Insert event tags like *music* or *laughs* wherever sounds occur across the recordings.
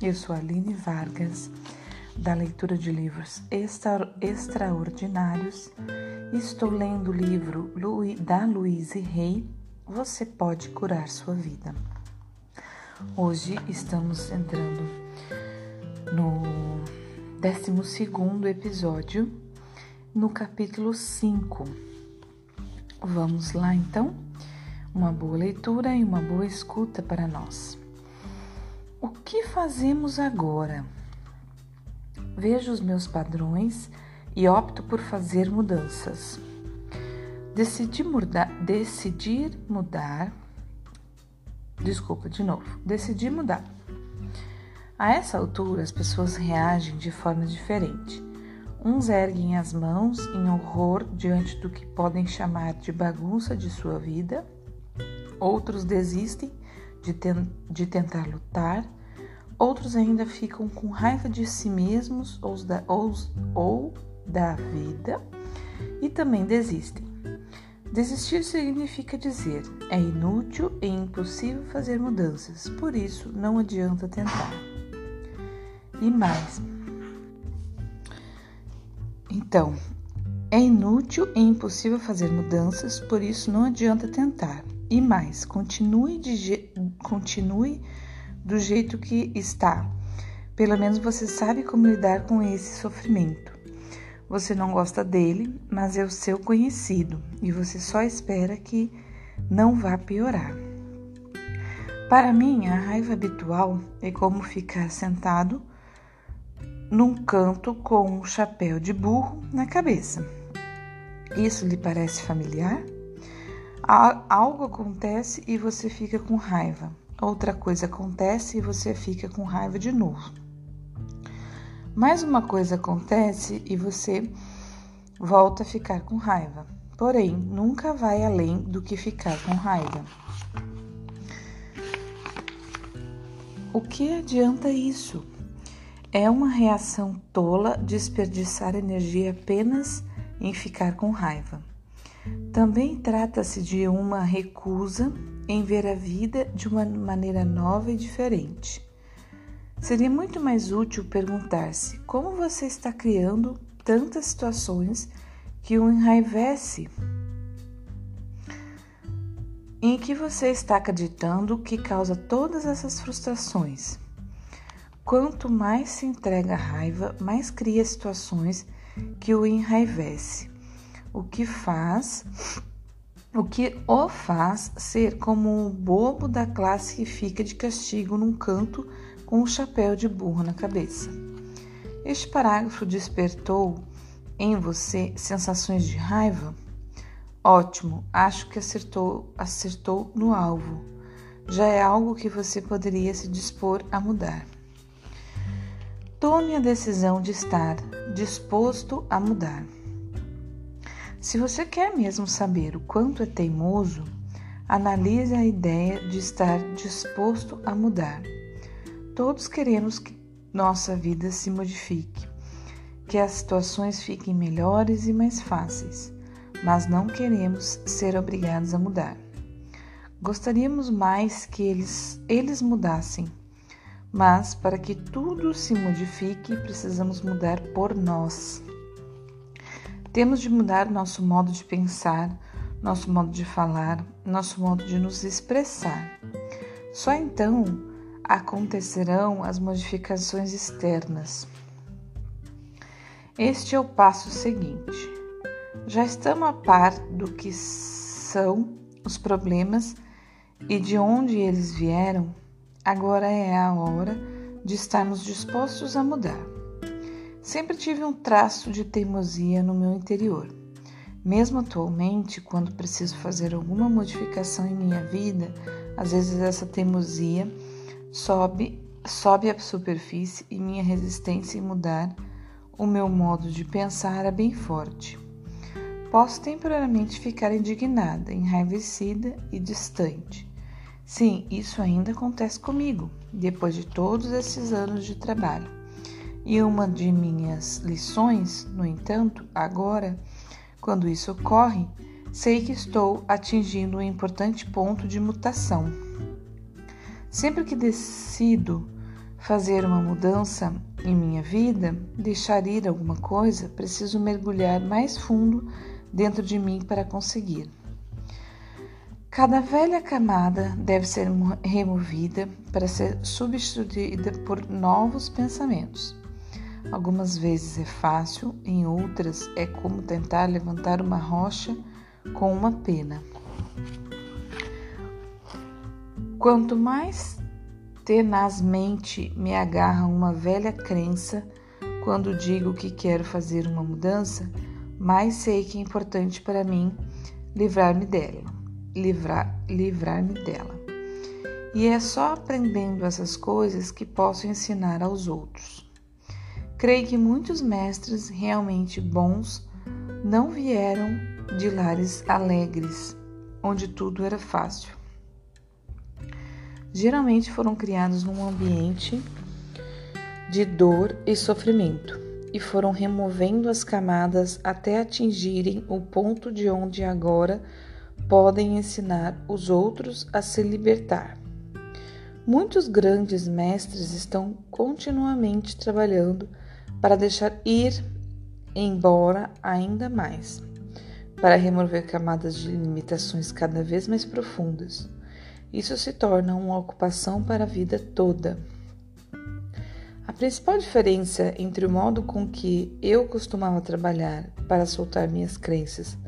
Eu sou Aline Vargas, da leitura de livros extra, extraordinários. Estou lendo o livro da Louise Rey, Você Pode Curar Sua Vida. Hoje estamos entrando no 12 episódio, no capítulo 5. Vamos lá então? Uma boa leitura e uma boa escuta para nós. O que fazemos agora? Vejo os meus padrões e opto por fazer mudanças. Decidi mudar, decidir mudar. Desculpa, de novo. Decidi mudar. A essa altura, as pessoas reagem de forma diferente. Uns erguem as mãos em horror diante do que podem chamar de bagunça de sua vida, outros desistem de, ten de tentar lutar Outros ainda ficam com raiva de si mesmos ou da, ou, ou da vida e também desistem. Desistir significa dizer é inútil e impossível fazer mudanças, por isso não adianta tentar. E mais. Então, é inútil e impossível fazer mudanças, por isso não adianta tentar. E mais, continue, de, continue do jeito que está. Pelo menos você sabe como lidar com esse sofrimento. Você não gosta dele, mas é o seu conhecido e você só espera que não vá piorar. Para mim, a raiva habitual é como ficar sentado num canto com um chapéu de burro na cabeça. Isso lhe parece familiar? Algo acontece e você fica com raiva outra coisa acontece e você fica com raiva de novo. Mais uma coisa acontece e você volta a ficar com raiva. Porém, nunca vai além do que ficar com raiva. O que adianta isso? É uma reação tola desperdiçar energia apenas em ficar com raiva. Também trata-se de uma recusa em ver a vida de uma maneira nova e diferente. Seria muito mais útil perguntar-se como você está criando tantas situações que o enraivece. Em que você está acreditando que causa todas essas frustrações? Quanto mais se entrega à raiva, mais cria situações que o enraivece, o que faz o que o faz ser como o bobo da classe que fica de castigo num canto com um chapéu de burro na cabeça. Este parágrafo despertou em você sensações de raiva? Ótimo, acho que acertou, acertou no alvo. Já é algo que você poderia se dispor a mudar. Tome a decisão de estar disposto a mudar. Se você quer mesmo saber o quanto é teimoso, analise a ideia de estar disposto a mudar. Todos queremos que nossa vida se modifique, que as situações fiquem melhores e mais fáceis, mas não queremos ser obrigados a mudar. Gostaríamos mais que eles, eles mudassem, mas para que tudo se modifique, precisamos mudar por nós. Temos de mudar nosso modo de pensar, nosso modo de falar, nosso modo de nos expressar. Só então acontecerão as modificações externas. Este é o passo seguinte. Já estamos a par do que são os problemas e de onde eles vieram, agora é a hora de estarmos dispostos a mudar. Sempre tive um traço de teimosia no meu interior. Mesmo atualmente, quando preciso fazer alguma modificação em minha vida, às vezes essa teimosia sobe, sobe à superfície e minha resistência em mudar o meu modo de pensar é bem forte. Posso temporariamente ficar indignada, enraivecida e distante. Sim, isso ainda acontece comigo, depois de todos esses anos de trabalho. E uma de minhas lições, no entanto, agora, quando isso ocorre, sei que estou atingindo um importante ponto de mutação. Sempre que decido fazer uma mudança em minha vida, deixar ir alguma coisa, preciso mergulhar mais fundo dentro de mim para conseguir. Cada velha camada deve ser removida para ser substituída por novos pensamentos. Algumas vezes é fácil, em outras é como tentar levantar uma rocha com uma pena. Quanto mais tenazmente me agarra uma velha crença quando digo que quero fazer uma mudança, mais sei que é importante para mim livrar-me dela, livrar, livrar-me dela. E é só aprendendo essas coisas que posso ensinar aos outros. Creio que muitos mestres realmente bons não vieram de lares alegres, onde tudo era fácil. Geralmente foram criados num ambiente de dor e sofrimento e foram removendo as camadas até atingirem o ponto de onde agora podem ensinar os outros a se libertar. Muitos grandes mestres estão continuamente trabalhando para deixar ir embora ainda mais, para remover camadas de limitações cada vez mais profundas. Isso se torna uma ocupação para a vida toda. A principal diferença entre o modo com que eu costumava trabalhar para soltar minhas crenças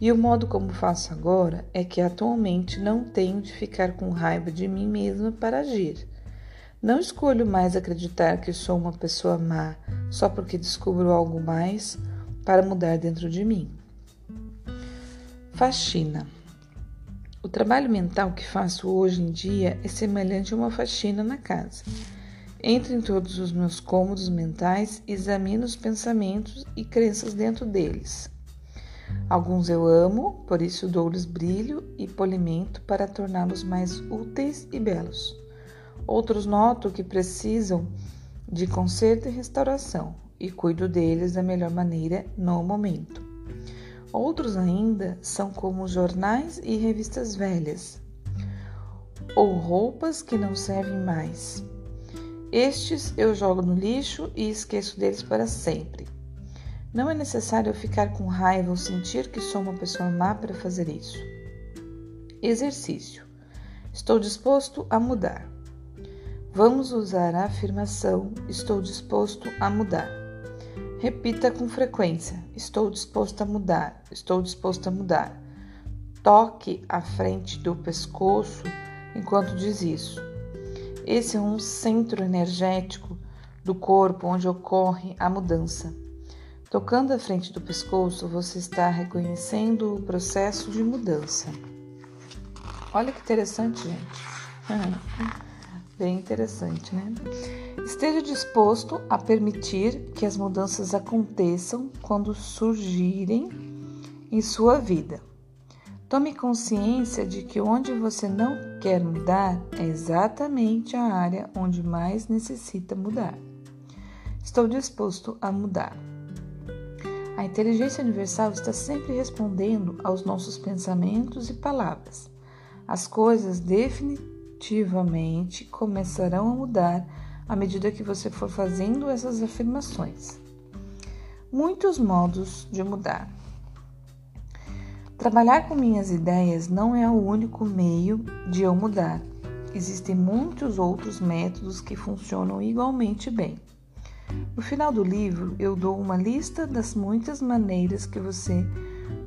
e o modo como faço agora é que atualmente não tenho de ficar com raiva de mim mesma para agir. Não escolho mais acreditar que sou uma pessoa má só porque descubro algo mais para mudar dentro de mim. Faxina. O trabalho mental que faço hoje em dia é semelhante a uma faxina na casa. Entro em todos os meus cômodos mentais examino os pensamentos e crenças dentro deles. Alguns eu amo, por isso dou-lhes brilho e polimento para torná-los mais úteis e belos. Outros noto que precisam de conserto e restauração e cuido deles da melhor maneira no momento. Outros ainda são como jornais e revistas velhas ou roupas que não servem mais. Estes eu jogo no lixo e esqueço deles para sempre. Não é necessário ficar com raiva ou sentir que sou uma pessoa má para fazer isso. Exercício. Estou disposto a mudar. Vamos usar a afirmação estou disposto a mudar. Repita com frequência: estou disposto a mudar, estou disposto a mudar. Toque a frente do pescoço enquanto diz isso. Esse é um centro energético do corpo onde ocorre a mudança. Tocando a frente do pescoço, você está reconhecendo o processo de mudança. Olha que interessante, gente. *laughs* Bem interessante, né? Esteja disposto a permitir que as mudanças aconteçam quando surgirem em sua vida. Tome consciência de que onde você não quer mudar é exatamente a área onde mais necessita mudar. Estou disposto a mudar. A inteligência universal está sempre respondendo aos nossos pensamentos e palavras. As coisas definitivamente definitivamente começarão a mudar à medida que você for fazendo essas afirmações. Muitos modos de mudar. Trabalhar com minhas ideias não é o único meio de eu mudar. Existem muitos outros métodos que funcionam igualmente bem. No final do livro, eu dou uma lista das muitas maneiras que você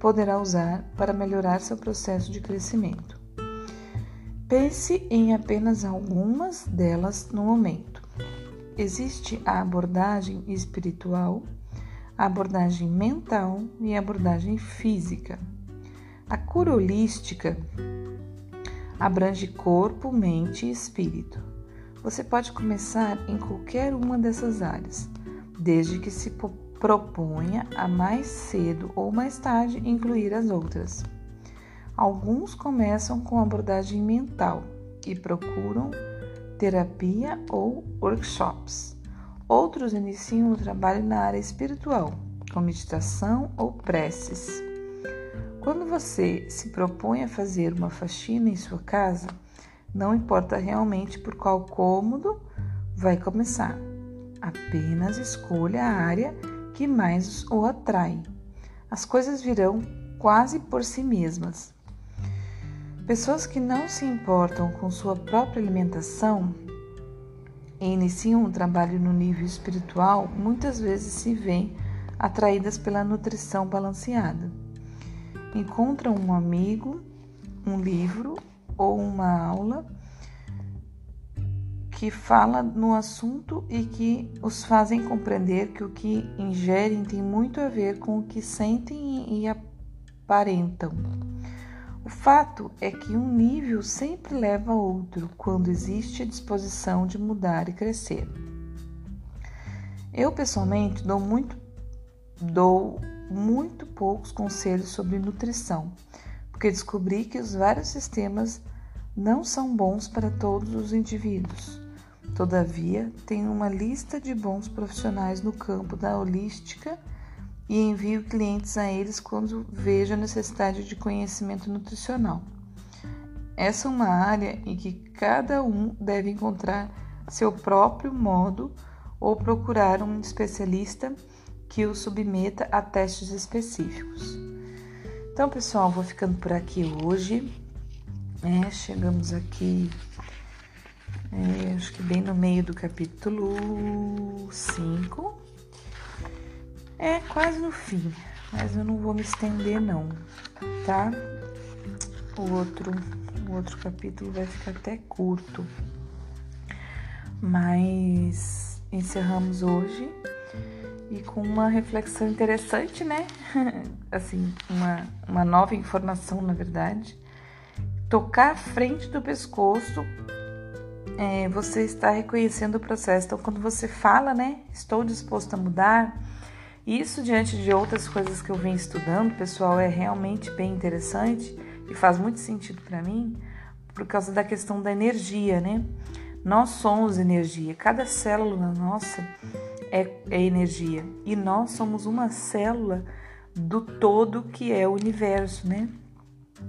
poderá usar para melhorar seu processo de crescimento. Pense em apenas algumas delas no momento. Existe a abordagem espiritual, a abordagem mental e a abordagem física. A cura holística abrange corpo, mente e espírito. Você pode começar em qualquer uma dessas áreas, desde que se proponha a mais cedo ou mais tarde incluir as outras. Alguns começam com abordagem mental e procuram terapia ou workshops. Outros iniciam o trabalho na área espiritual, com meditação ou preces. Quando você se propõe a fazer uma faxina em sua casa, não importa realmente por qual cômodo vai começar. Apenas escolha a área que mais o atrai. As coisas virão quase por si mesmas. Pessoas que não se importam com sua própria alimentação e iniciam um trabalho no nível espiritual muitas vezes se veem atraídas pela nutrição balanceada. Encontram um amigo, um livro ou uma aula que fala no assunto e que os fazem compreender que o que ingerem tem muito a ver com o que sentem e aparentam. O fato é que um nível sempre leva a outro quando existe a disposição de mudar e crescer. Eu pessoalmente dou muito dou muito poucos conselhos sobre nutrição, porque descobri que os vários sistemas não são bons para todos os indivíduos. Todavia, tenho uma lista de bons profissionais no campo da holística e envio clientes a eles quando vejo a necessidade de conhecimento nutricional. Essa é uma área em que cada um deve encontrar seu próprio modo ou procurar um especialista que o submeta a testes específicos. Então, pessoal, vou ficando por aqui hoje. É, chegamos aqui, é, acho que bem no meio do capítulo 5. É quase no fim, mas eu não vou me estender não, tá? O outro, o outro capítulo vai ficar até curto. Mas encerramos hoje e com uma reflexão interessante, né? *laughs* assim, uma, uma nova informação, na verdade. Tocar a frente do pescoço, é, você está reconhecendo o processo. Então, quando você fala, né? Estou disposto a mudar isso, diante de outras coisas que eu venho estudando, pessoal, é realmente bem interessante e faz muito sentido para mim, por causa da questão da energia, né? Nós somos energia, cada célula nossa é, é energia e nós somos uma célula do todo que é o universo, né?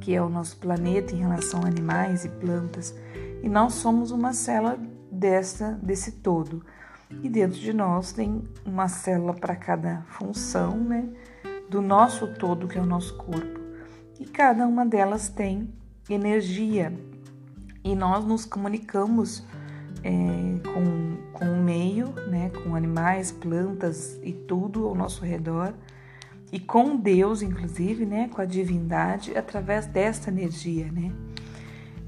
Que é o nosso planeta em relação a animais e plantas, e nós somos uma célula dessa, desse todo. E dentro de nós tem uma célula para cada função, né? Do nosso todo, que é o nosso corpo. E cada uma delas tem energia. E nós nos comunicamos é, com, com o meio, né? Com animais, plantas e tudo ao nosso redor. E com Deus, inclusive, né? Com a divindade, através dessa energia, né?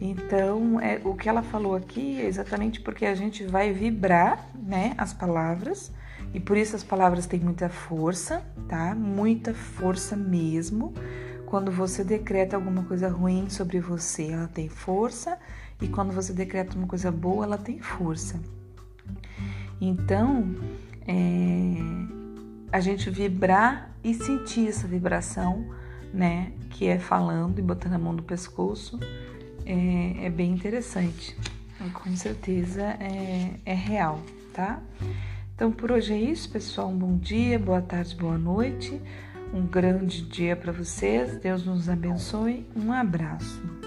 Então, é, o que ela falou aqui é exatamente porque a gente vai vibrar, né, as palavras, e por isso as palavras têm muita força, tá? Muita força mesmo. Quando você decreta alguma coisa ruim sobre você, ela tem força, e quando você decreta uma coisa boa, ela tem força. Então, é, a gente vibrar e sentir essa vibração, né, que é falando e botando a mão no pescoço é, é bem interessante. Com certeza é, é real, tá? Então por hoje é isso, pessoal. Um bom dia, boa tarde, boa noite. Um grande dia para vocês. Deus nos abençoe. Um abraço.